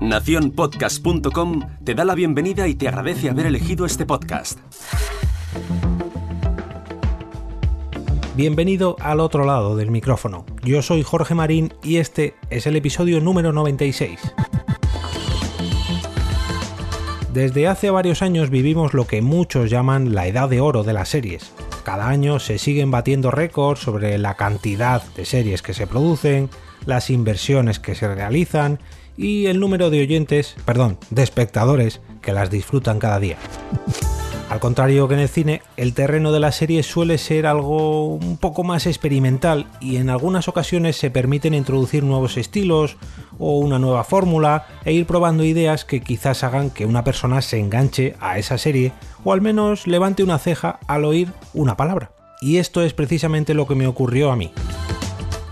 Naciónpodcast.com te da la bienvenida y te agradece haber elegido este podcast. Bienvenido al otro lado del micrófono. Yo soy Jorge Marín y este es el episodio número 96. Desde hace varios años vivimos lo que muchos llaman la edad de oro de las series. Cada año se siguen batiendo récords sobre la cantidad de series que se producen, las inversiones que se realizan y el número de oyentes, perdón, de espectadores que las disfrutan cada día. Al contrario que en el cine, el terreno de la serie suele ser algo un poco más experimental y en algunas ocasiones se permiten introducir nuevos estilos o una nueva fórmula e ir probando ideas que quizás hagan que una persona se enganche a esa serie o al menos levante una ceja al oír una palabra. Y esto es precisamente lo que me ocurrió a mí.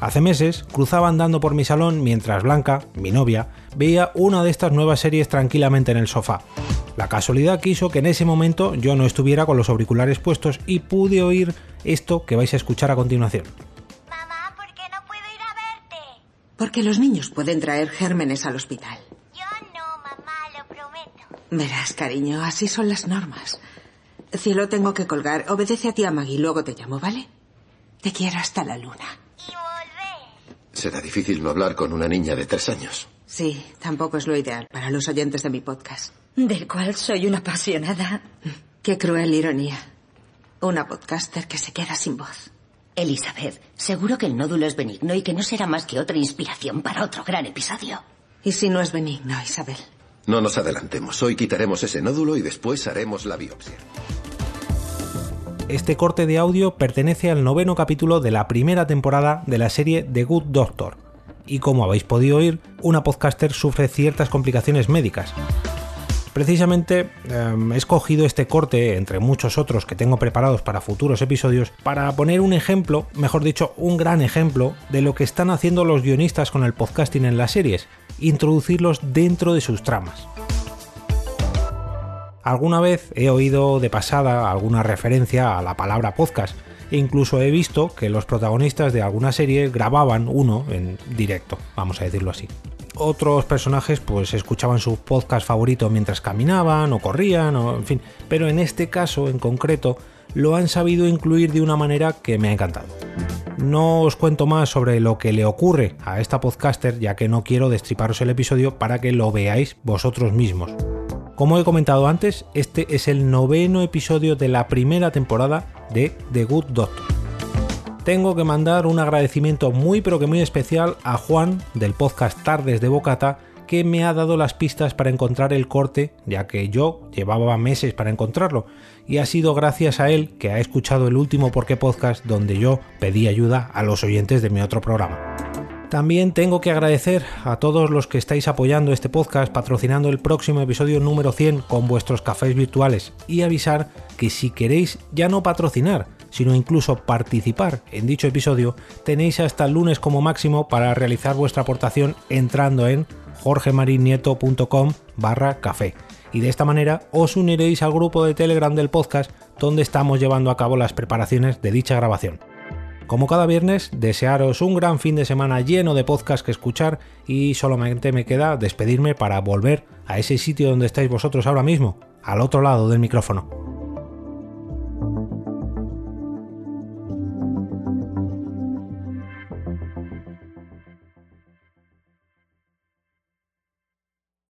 Hace meses cruzaba andando por mi salón mientras Blanca, mi novia, veía una de estas nuevas series tranquilamente en el sofá. La casualidad quiso que en ese momento yo no estuviera con los auriculares puestos y pude oír esto que vais a escuchar a continuación. Porque los niños pueden traer gérmenes al hospital. Yo no, mamá, lo prometo. Verás, cariño, así son las normas. Cielo, tengo que colgar. Obedece a ti, Maggie, luego te llamo, ¿vale? Te quiero hasta la luna. Y volver. Será difícil no hablar con una niña de tres años. Sí, tampoco es lo ideal para los oyentes de mi podcast. Del cual soy una apasionada. Qué cruel ironía. Una podcaster que se queda sin voz. Elizabeth, seguro que el nódulo es benigno y que no será más que otra inspiración para otro gran episodio. ¿Y si no es benigno, Isabel? No nos adelantemos. Hoy quitaremos ese nódulo y después haremos la biopsia. Este corte de audio pertenece al noveno capítulo de la primera temporada de la serie The Good Doctor. Y como habéis podido oír, una podcaster sufre ciertas complicaciones médicas. Precisamente eh, he escogido este corte, entre muchos otros que tengo preparados para futuros episodios, para poner un ejemplo, mejor dicho, un gran ejemplo, de lo que están haciendo los guionistas con el podcasting en las series, introducirlos dentro de sus tramas. Alguna vez he oído de pasada alguna referencia a la palabra podcast, e incluso he visto que los protagonistas de alguna serie grababan uno en directo, vamos a decirlo así otros personajes pues escuchaban su podcast favorito mientras caminaban o corrían o en fin, pero en este caso en concreto lo han sabido incluir de una manera que me ha encantado. No os cuento más sobre lo que le ocurre a esta podcaster ya que no quiero destriparos el episodio para que lo veáis vosotros mismos. Como he comentado antes, este es el noveno episodio de la primera temporada de The Good Doctor tengo que mandar un agradecimiento muy pero que muy especial a Juan del podcast Tardes de Bocata que me ha dado las pistas para encontrar el corte, ya que yo llevaba meses para encontrarlo, y ha sido gracias a él que ha escuchado el último Porqué podcast donde yo pedí ayuda a los oyentes de mi otro programa. También tengo que agradecer a todos los que estáis apoyando este podcast, patrocinando el próximo episodio número 100 con vuestros cafés virtuales y avisar que si queréis ya no patrocinar, sino incluso participar en dicho episodio, tenéis hasta el lunes como máximo para realizar vuestra aportación entrando en jorgemarinieto.com barra café. Y de esta manera os uniréis al grupo de Telegram del podcast donde estamos llevando a cabo las preparaciones de dicha grabación. Como cada viernes, desearos un gran fin de semana lleno de podcasts que escuchar y solamente me queda despedirme para volver a ese sitio donde estáis vosotros ahora mismo, al otro lado del micrófono.